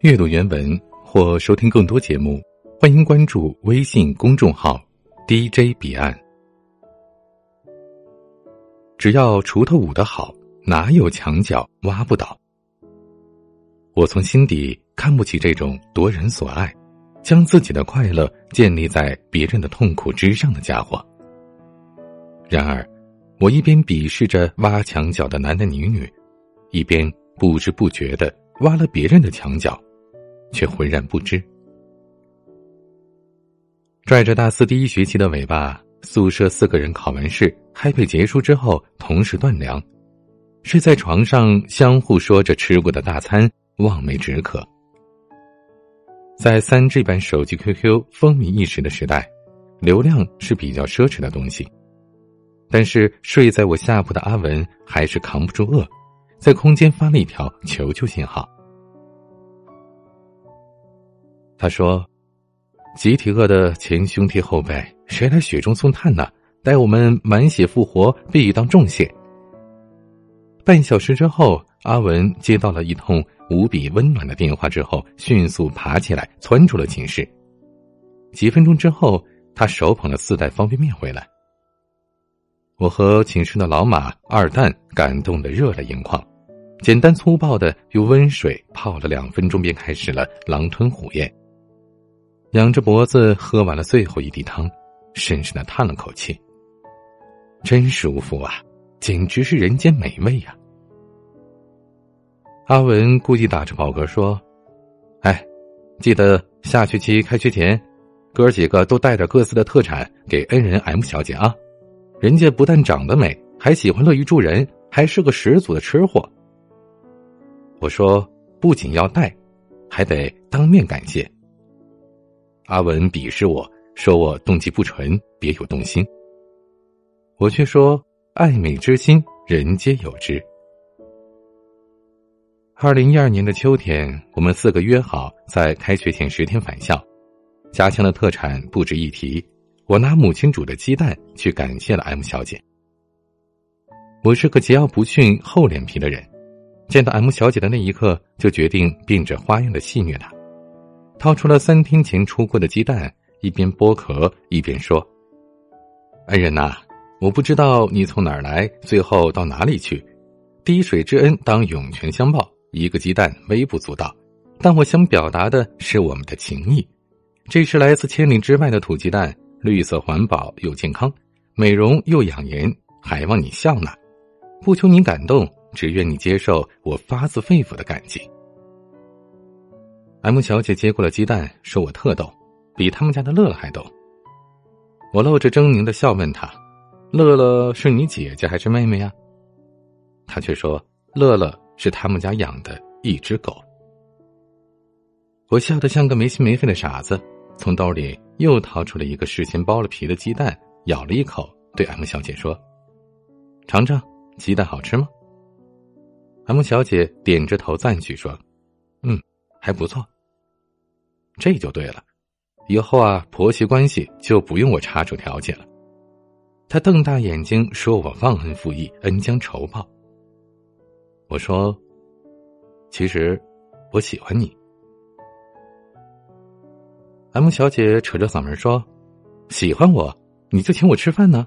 阅读原文或收听更多节目，欢迎关注微信公众号 “DJ 彼岸”。只要锄头舞得好，哪有墙角挖不倒？我从心底看不起这种夺人所爱，将自己的快乐建立在别人的痛苦之上的家伙。然而，我一边鄙视着挖墙角的男男女女，一边不知不觉的挖了别人的墙角，却浑然不知。拽着大四第一学期的尾巴，宿舍四个人考完试，，happy 结束之后，同时断粮，睡在床上，相互说着吃过的大餐，望梅止渴。在三 G 版手机 QQ 风靡一时的时代，流量是比较奢侈的东西。但是睡在我下铺的阿文还是扛不住饿，在空间发了一条求救信号。他说：“集体饿的前胸贴后背，谁来雪中送炭呢？待我们满血复活，必当重谢。”半小时之后，阿文接到了一通无比温暖的电话，之后迅速爬起来窜出了寝室。几分钟之后，他手捧了四袋方便面回来。我和寝室的老马二蛋感动的热泪盈眶，简单粗暴的用温水泡了两分钟，便开始了狼吞虎咽。仰着脖子喝完了最后一滴汤，深深的叹了口气。真舒服啊，简直是人间美味呀！阿文故意打着饱嗝说：“哎，记得下学期开学前，哥几个都带着各自的特产给恩人 M 小姐啊。”人家不但长得美，还喜欢乐于助人，还是个十足的吃货。我说，不仅要带，还得当面感谢。阿文鄙视我说我动机不纯，别有动心。我却说，爱美之心，人皆有之。二零一二年的秋天，我们四个约好在开学前十天返校，家乡的特产不值一提。我拿母亲煮的鸡蛋去感谢了 M 小姐。我是个桀骜不驯、厚脸皮的人，见到 M 小姐的那一刻，就决定变着花样的戏虐她。掏出了三天前出锅的鸡蛋，一边剥壳一边说：“恩人呐，我不知道你从哪儿来，最后到哪里去。滴水之恩当涌泉相报，一个鸡蛋微不足道，但我想表达的是我们的情谊。这是来自千里之外的土鸡蛋。”绿色环保又健康，美容又养颜，还望你笑纳，不求你感动，只愿你接受我发自肺腑的感激。M 小姐接过了鸡蛋，说我特逗，比他们家的乐乐还逗。我露着狰狞的笑问她：“乐乐是你姐姐还是妹妹呀？”她却说：“乐乐是他们家养的一只狗。”我笑得像个没心没肺的傻子。从兜里又掏出了一个事先剥了皮的鸡蛋，咬了一口，对 M 小姐说：“尝尝，鸡蛋好吃吗？”M 小姐点着头赞许说：“嗯，还不错。”这就对了，以后啊，婆媳关系就不用我插手调解了。她瞪大眼睛说：“我忘恩负义，恩将仇报。”我说：“其实，我喜欢你。” M 小姐扯着嗓门说：“喜欢我，你就请我吃饭呢。”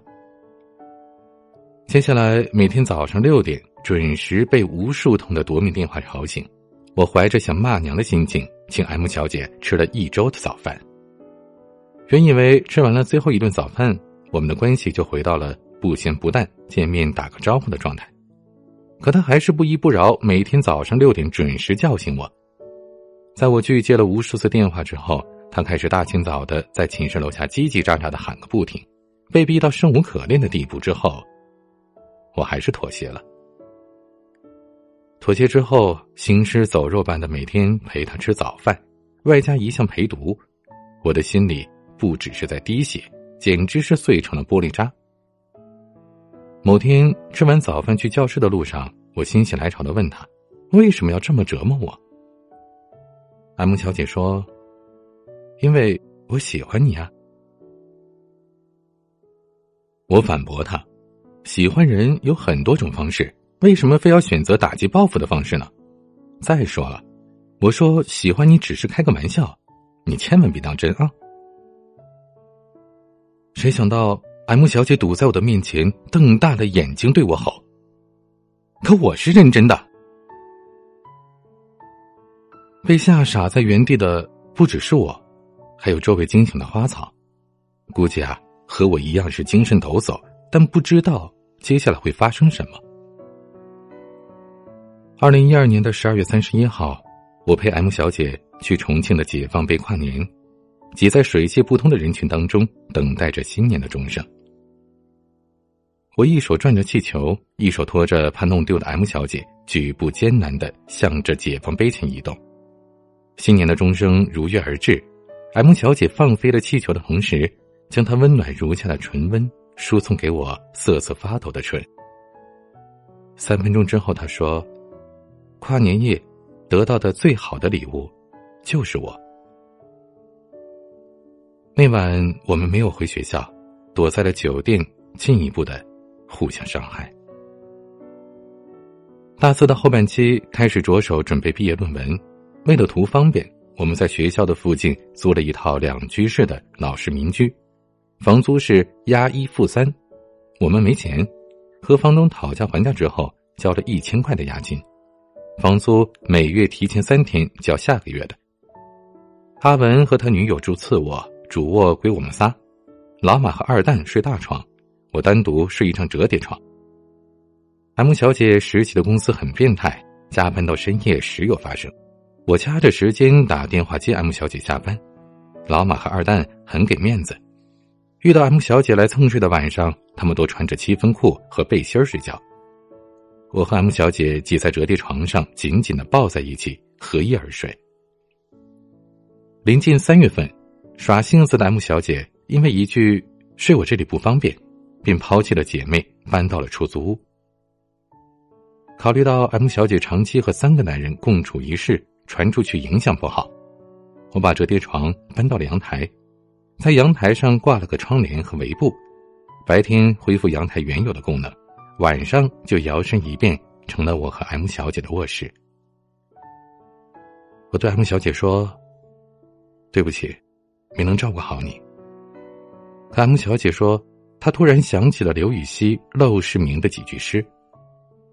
接下来每天早上六点准时被无数通的夺命电话吵醒，我怀着想骂娘的心情，请 M 小姐吃了一周的早饭。原以为吃完了最后一顿早饭，我们的关系就回到了不咸不淡、见面打个招呼的状态，可她还是不依不饶，每天早上六点准时叫醒我。在我拒接了无数次电话之后。他开始大清早的在寝室楼下叽叽喳喳的喊个不停，被逼到生无可恋的地步之后，我还是妥协了。妥协之后，行尸走肉般的每天陪他吃早饭，外加一项陪读，我的心里不只是在滴血，简直是碎成了玻璃渣。某天吃完早饭去教室的路上，我心血来潮的问他，为什么要这么折磨我？M 小姐说。因为我喜欢你啊！我反驳他：“喜欢人有很多种方式，为什么非要选择打击报复的方式呢？再说了，我说喜欢你只是开个玩笑，你千万别当真啊。谁想到 M 小姐堵在我的面前，瞪大了眼睛对我吼：“可我是认真的。”被吓傻在原地的不只是我，还有周围惊醒的花草。估计啊，和我一样是精神抖擞，但不知道接下来会发生什么。二零一二年的十二月三十一号，我陪 M 小姐去重庆的解放碑跨年。挤在水泄不通的人群当中，等待着新年的钟声。我一手转着气球，一手拖着怕弄丢的 M 小姐，举步艰难的向着解放碑前移动。新年的钟声如约而至，M 小姐放飞了气球的同时，将她温暖如夏的唇温输送给我瑟瑟发抖的唇。三分钟之后，她说：“跨年夜得到的最好的礼物，就是我。”那晚我们没有回学校，躲在了酒店，进一步的互相伤害。大四的后半期开始着手准备毕业论文，为了图方便，我们在学校的附近租了一套两居室的老式民居，房租是押一付三，我们没钱，和房东讨价还价之后交了一千块的押金，房租每月提前三天交下个月的。阿文和他女友住次卧。主卧归我们仨，老马和二蛋睡大床，我单独睡一张折叠床。M 小姐实习的公司很变态，加班到深夜时有发生。我掐着时间打电话接 M 小姐下班。老马和二蛋很给面子，遇到 M 小姐来蹭睡的晚上，他们都穿着七分裤和背心睡觉。我和 M 小姐挤在折叠床上，紧紧的抱在一起，合衣而睡。临近三月份。耍性子的 M 小姐因为一句“睡我这里不方便”，便抛弃了姐妹，搬到了出租屋。考虑到 M 小姐长期和三个男人共处一室，传出去影响不好，我把折叠床搬到了阳台，在阳台上挂了个窗帘和围布，白天恢复阳台原有的功能，晚上就摇身一变成了我和 M 小姐的卧室。我对 M 小姐说：“对不起。”没能照顾好你。可 M 小姐说，她突然想起了刘禹锡《陋室铭》的几句诗：“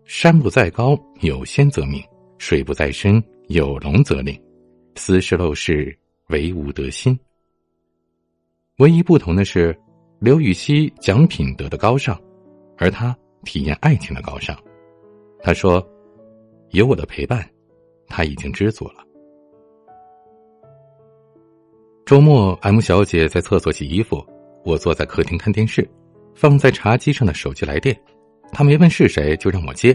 山不在高，有仙则名；水不在深，有龙则灵。斯是陋室，惟吾德馨。”唯一不同的是，刘禹锡讲品德的高尚，而他体验爱情的高尚。他说：“有我的陪伴，他已经知足了。”周末，M 小姐在厕所洗衣服，我坐在客厅看电视，放在茶几上的手机来电，她没问是谁就让我接，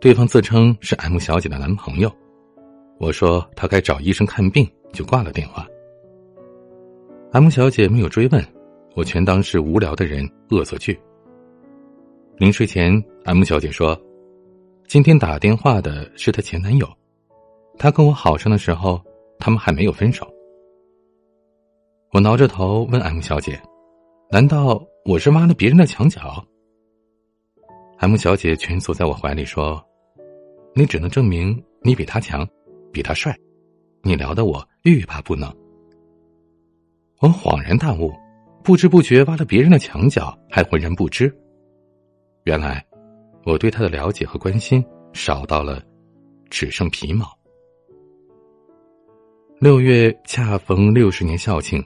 对方自称是 M 小姐的男朋友，我说她该找医生看病，就挂了电话。M 小姐没有追问，我全当是无聊的人恶作剧。临睡前，M 小姐说，今天打电话的是她前男友，她跟我好上的时候，他们还没有分手。我挠着头问 M 小姐：“难道我是挖了别人的墙角？”M 小姐蜷缩在我怀里说：“你只能证明你比他强，比他帅。你聊得我欲罢不能。”我恍然大悟，不知不觉挖了别人的墙角，还浑然不知。原来，我对他的了解和关心少到了，只剩皮毛。六月恰逢六十年校庆。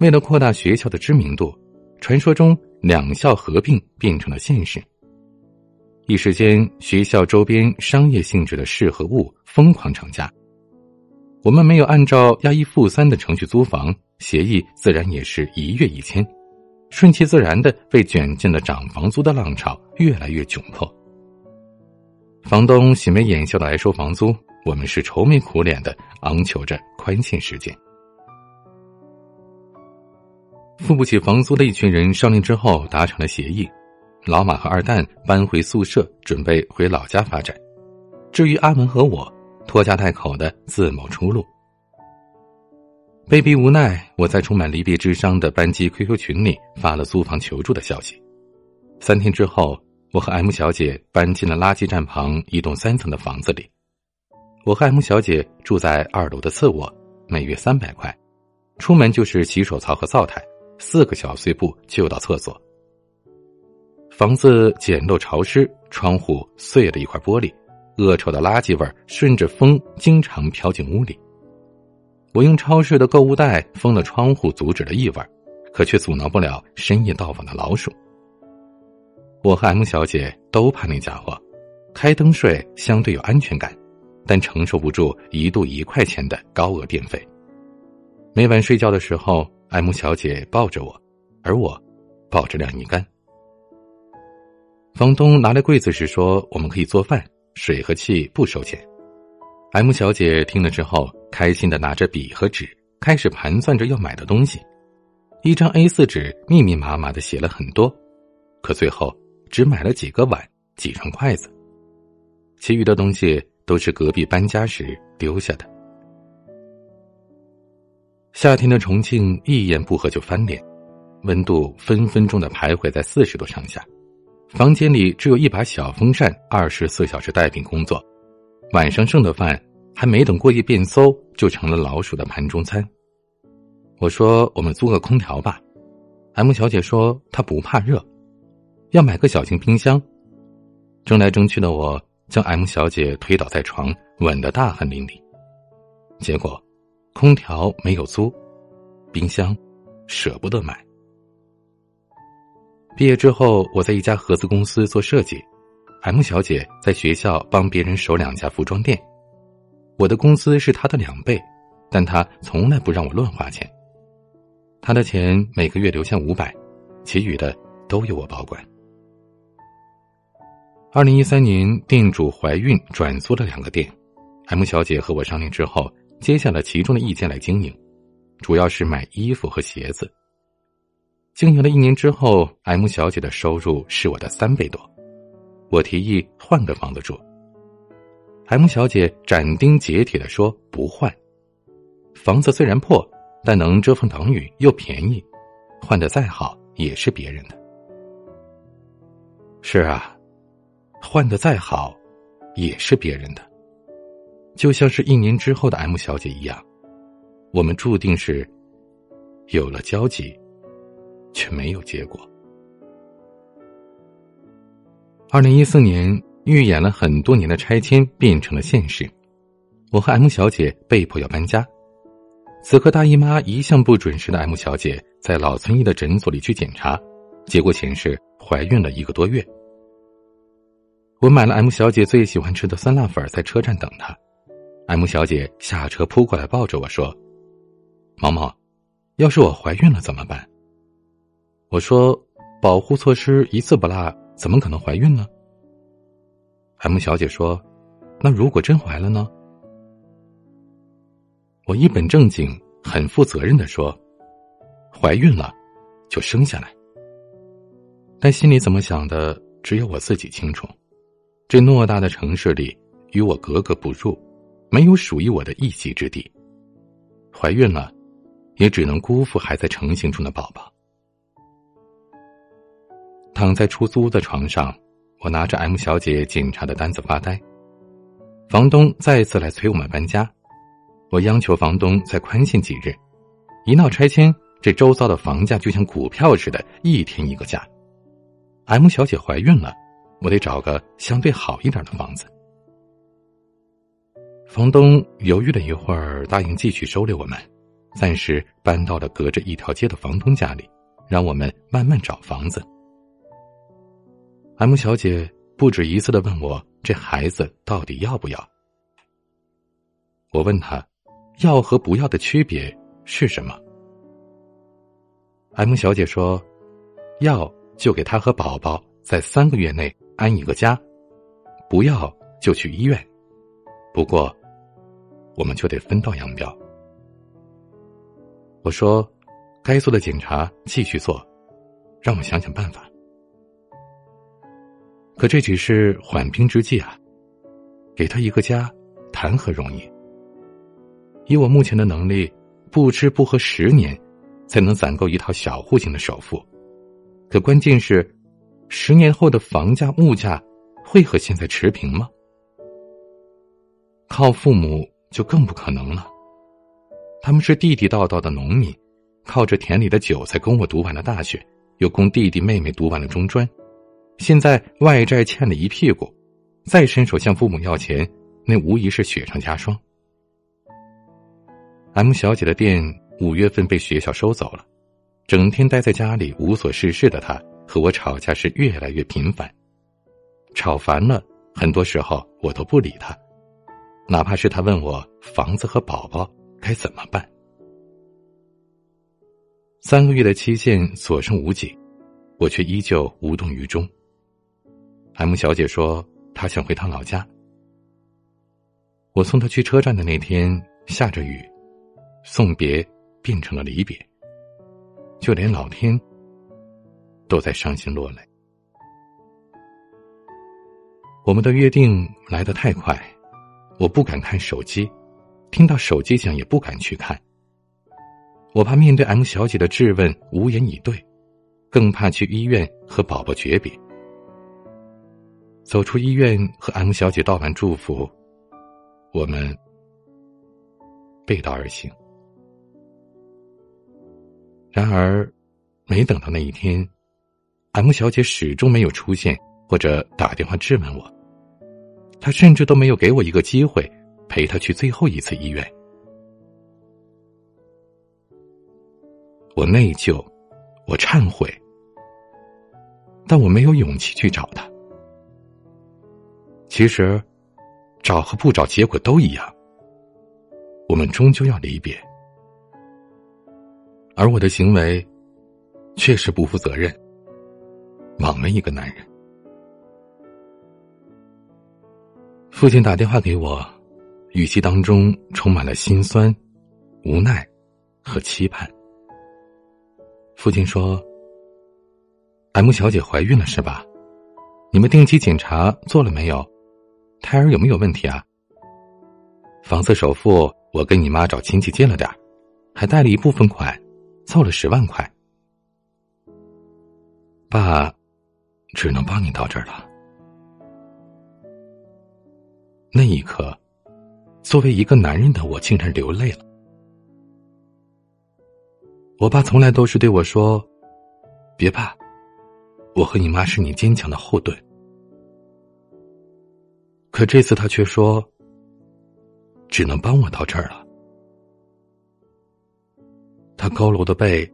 为了扩大学校的知名度，传说中两校合并变成了现实。一时间，学校周边商业性质的事和物疯狂涨价。我们没有按照押一付三的程序租房，协议自然也是一月一签，顺其自然的被卷进了涨房租的浪潮，越来越窘迫。房东喜眉眼笑的来收房租，我们是愁眉苦脸的昂求着宽限时间。付不起房租的一群人商量之后达成了协议，老马和二蛋搬回宿舍，准备回老家发展。至于阿文和我，拖家带口的自谋出路。被逼无奈，我在充满离别之伤的班级 QQ 群里发了租房求助的消息。三天之后，我和 M 小姐搬进了垃圾站旁一栋三层的房子里。我和 M 小姐住在二楼的次卧，每月三百块，出门就是洗手槽和灶台，四个小碎步就到厕所。房子简陋潮湿，窗户碎了一块玻璃，恶臭的垃圾味顺着风经常飘进屋里。我用超市的购物袋封了窗户，阻止了异味，可却阻挠不了深夜到访的老鼠。我和 M 小姐都怕那家伙，开灯睡相对有安全感，但承受不住一度一块钱的高额电费。每晚睡觉的时候，M 小姐抱着我，而我抱着晾衣杆。房东拿来柜子时说：“我们可以做饭，水和气不收钱。”M 小姐听了之后，开心的拿着笔和纸，开始盘算着要买的东西。一张 A 四纸密密麻麻的写了很多，可最后。只买了几个碗、几双筷子，其余的东西都是隔壁搬家时丢下的。夏天的重庆一言不合就翻脸，温度分分钟的徘徊在四十度上下，房间里只有一把小风扇，二十四小时待命工作，晚上剩的饭还没等过夜变馊，就成了老鼠的盘中餐。我说：“我们租个空调吧。”M 小姐说：“她不怕热。”要买个小型冰箱，争来争去的我将 M 小姐推倒在床，吻得大汗淋漓。结果，空调没有租，冰箱舍不得买。毕业之后，我在一家合资公司做设计，M 小姐在学校帮别人守两家服装店。我的工资是他的两倍，但他从来不让我乱花钱。他的钱每个月留下五百，其余的都由我保管。二零一三年，店主怀孕，转租了两个店。M 小姐和我商量之后，接下了其中的一间来经营，主要是买衣服和鞋子。经营了一年之后，M 小姐的收入是我的三倍多。我提议换个房子住，M 小姐斩钉截铁的说不换。房子虽然破，但能遮风挡雨又便宜，换的再好也是别人的。是啊。换的再好，也是别人的。就像是一年之后的 M 小姐一样，我们注定是有了交集，却没有结果。二零一四年，预演了很多年的拆迁变成了现实，我和 M 小姐被迫要搬家。此刻，大姨妈一向不准时的 M 小姐在老村医的诊所里去检查，结果显示怀孕了一个多月。我买了 M 小姐最喜欢吃的酸辣粉，在车站等她。M 小姐下车扑过来抱着我说：“毛毛，要是我怀孕了怎么办？”我说：“保护措施一次不落，怎么可能怀孕呢？”M 小姐说：“那如果真怀了呢？”我一本正经、很负责任的说：“怀孕了，就生下来。”但心里怎么想的，只有我自己清楚。这偌大的城市里，与我格格不入，没有属于我的一席之地。怀孕了，也只能辜负还在成型中的宝宝。躺在出租屋的床上，我拿着 M 小姐检查的单子发呆。房东再次来催我们搬家，我央求房东再宽限几日。一闹拆迁，这周遭的房价就像股票似的，一天一个价。M 小姐怀孕了。我得找个相对好一点的房子。房东犹豫了一会儿，答应继续收留我们，暂时搬到了隔着一条街的房东家里，让我们慢慢找房子。M 小姐不止一次的问我：“这孩子到底要不要？”我问她：“要和不要的区别是什么？”M 小姐说：“要就给他和宝宝在三个月内。”安一个家，不要就去医院。不过，我们就得分道扬镳。我说，该做的检查继续做，让我想想办法。可这只是缓兵之计啊！给他一个家，谈何容易？以我目前的能力，不吃不喝十年，才能攒够一套小户型的首付。可关键是。十年后的房价、物价会和现在持平吗？靠父母就更不可能了。他们是地地道道的农民，靠着田里的韭菜供我读完了大学，又供弟弟妹妹读完了中专，现在外债欠了一屁股，再伸手向父母要钱，那无疑是雪上加霜。M 小姐的店五月份被学校收走了，整天待在家里无所事事的她和我吵架是越来越频繁，吵烦了，很多时候我都不理她，哪怕是她问我房子和宝宝该怎么办。三个月的期限所剩无几，我却依旧无动于衷。M 小姐说她想回趟老家，我送她去车站的那天下着雨。送别变成了离别，就连老天都在伤心落泪。我们的约定来得太快，我不敢看手机，听到手机响也不敢去看。我怕面对 M 小姐的质问无言以对，更怕去医院和宝宝诀别。走出医院和 M 小姐道完祝福，我们背道而行。然而，没等到那一天，M 小姐始终没有出现，或者打电话质问我。她甚至都没有给我一个机会，陪她去最后一次医院。我内疚，我忏悔，但我没有勇气去找她。其实，找和不找结果都一样，我们终究要离别。而我的行为，确实不负责任，枉了一个男人。父亲打电话给我，语气当中充满了心酸、无奈和期盼。父亲说：“M 小姐怀孕了是吧？你们定期检查做了没有？胎儿有没有问题啊？房子首付我跟你妈找亲戚借了点还贷了一部分款。”凑了十万块，爸，只能帮你到这儿了。那一刻，作为一个男人的我竟然流泪了。我爸从来都是对我说：“别怕，我和你妈是你坚强的后盾。”可这次他却说：“只能帮我到这儿了。”他佝偻的背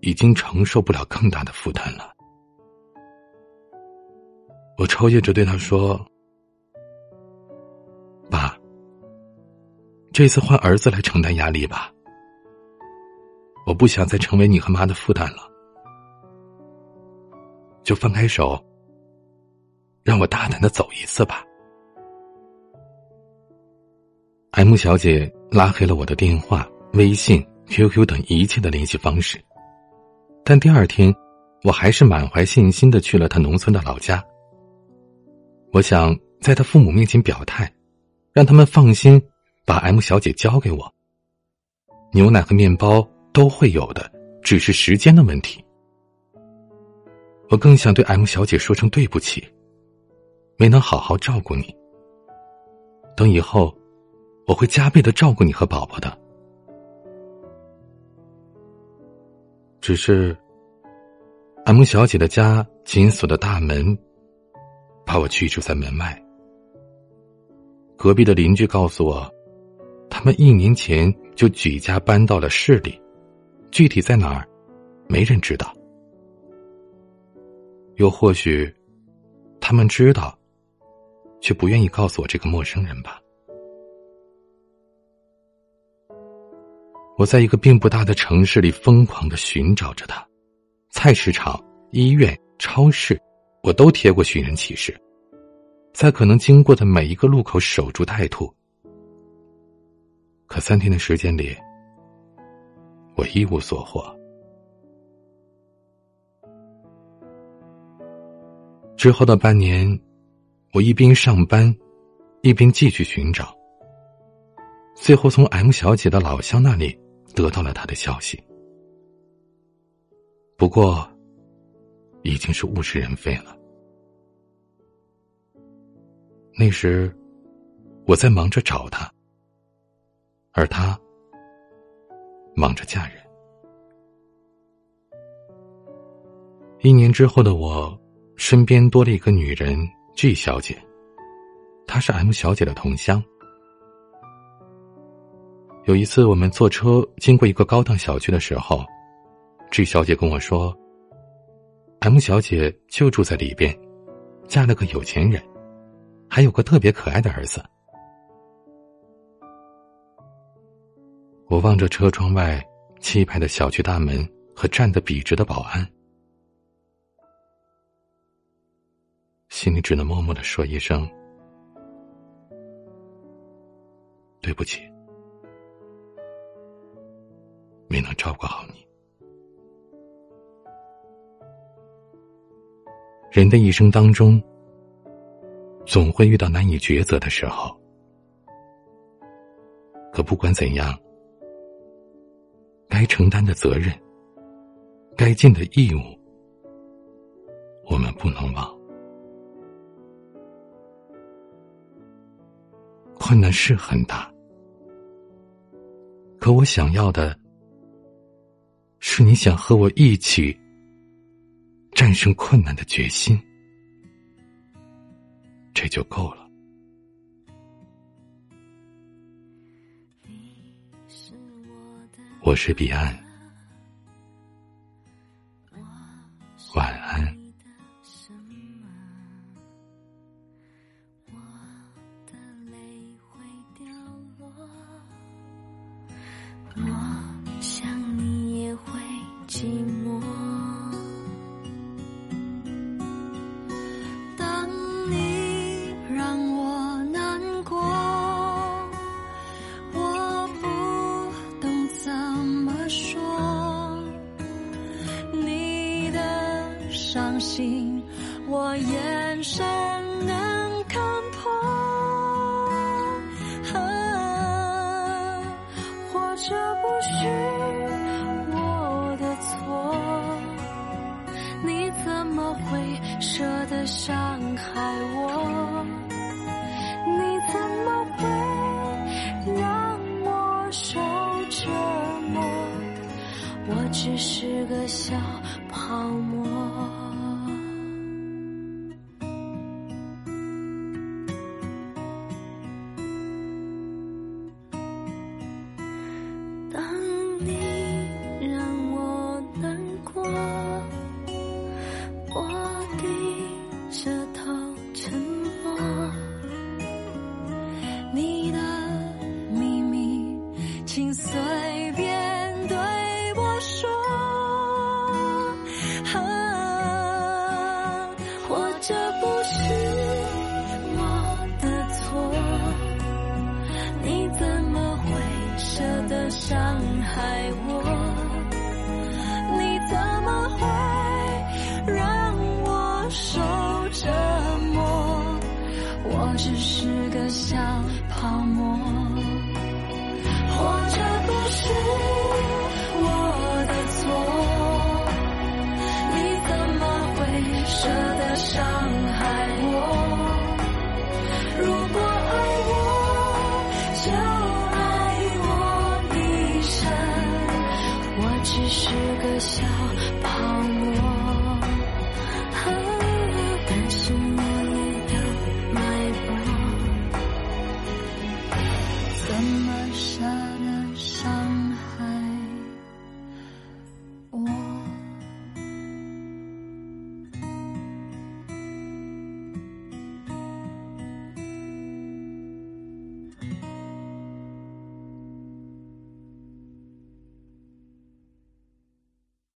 已经承受不了更大的负担了。我抽噎着对他说：“爸，这次换儿子来承担压力吧。我不想再成为你和妈的负担了，就放开手，让我大胆的走一次吧。”M 小姐拉黑了我的电话、微信。QQ 等一切的联系方式，但第二天，我还是满怀信心的去了她农村的老家。我想在她父母面前表态，让他们放心把 M 小姐交给我。牛奶和面包都会有的，只是时间的问题。我更想对 M 小姐说声对不起，没能好好照顾你。等以后，我会加倍的照顾你和宝宝的。只是，M 小姐的家紧锁的大门，把我拒住在门外。隔壁的邻居告诉我，他们一年前就举家搬到了市里，具体在哪儿，没人知道。又或许，他们知道，却不愿意告诉我这个陌生人吧。我在一个并不大的城市里疯狂的寻找着他，菜市场、医院、超市，我都贴过寻人启事，在可能经过的每一个路口守株待兔。可三天的时间里，我一无所获。之后的半年，我一边上班，一边继续寻找，最后从 M 小姐的老乡那里。得到了她的消息，不过已经是物是人非了。那时，我在忙着找她，而她忙着嫁人。一年之后的我，身边多了一个女人 G 小姐，她是 M 小姐的同乡。有一次，我们坐车经过一个高档小区的时候，G 小姐跟我说：“M 小姐就住在里边，嫁了个有钱人，还有个特别可爱的儿子。”我望着车窗外气派的小区大门和站得笔直的保安。心里只能默默的说一声：“对不起，没能照顾好你。”人的一生当中，总会遇到难以抉择的时候。可不管怎样，该承担的责任，该尽的义务，我们不能忘。困难是很大，可我想要的，是你想和我一起战胜困难的决心，这就够了。我是彼岸，晚安。心，我眼神能看破，或者不是我的错，你怎么会舍得伤害我？你怎么会让我受折磨？我只是个小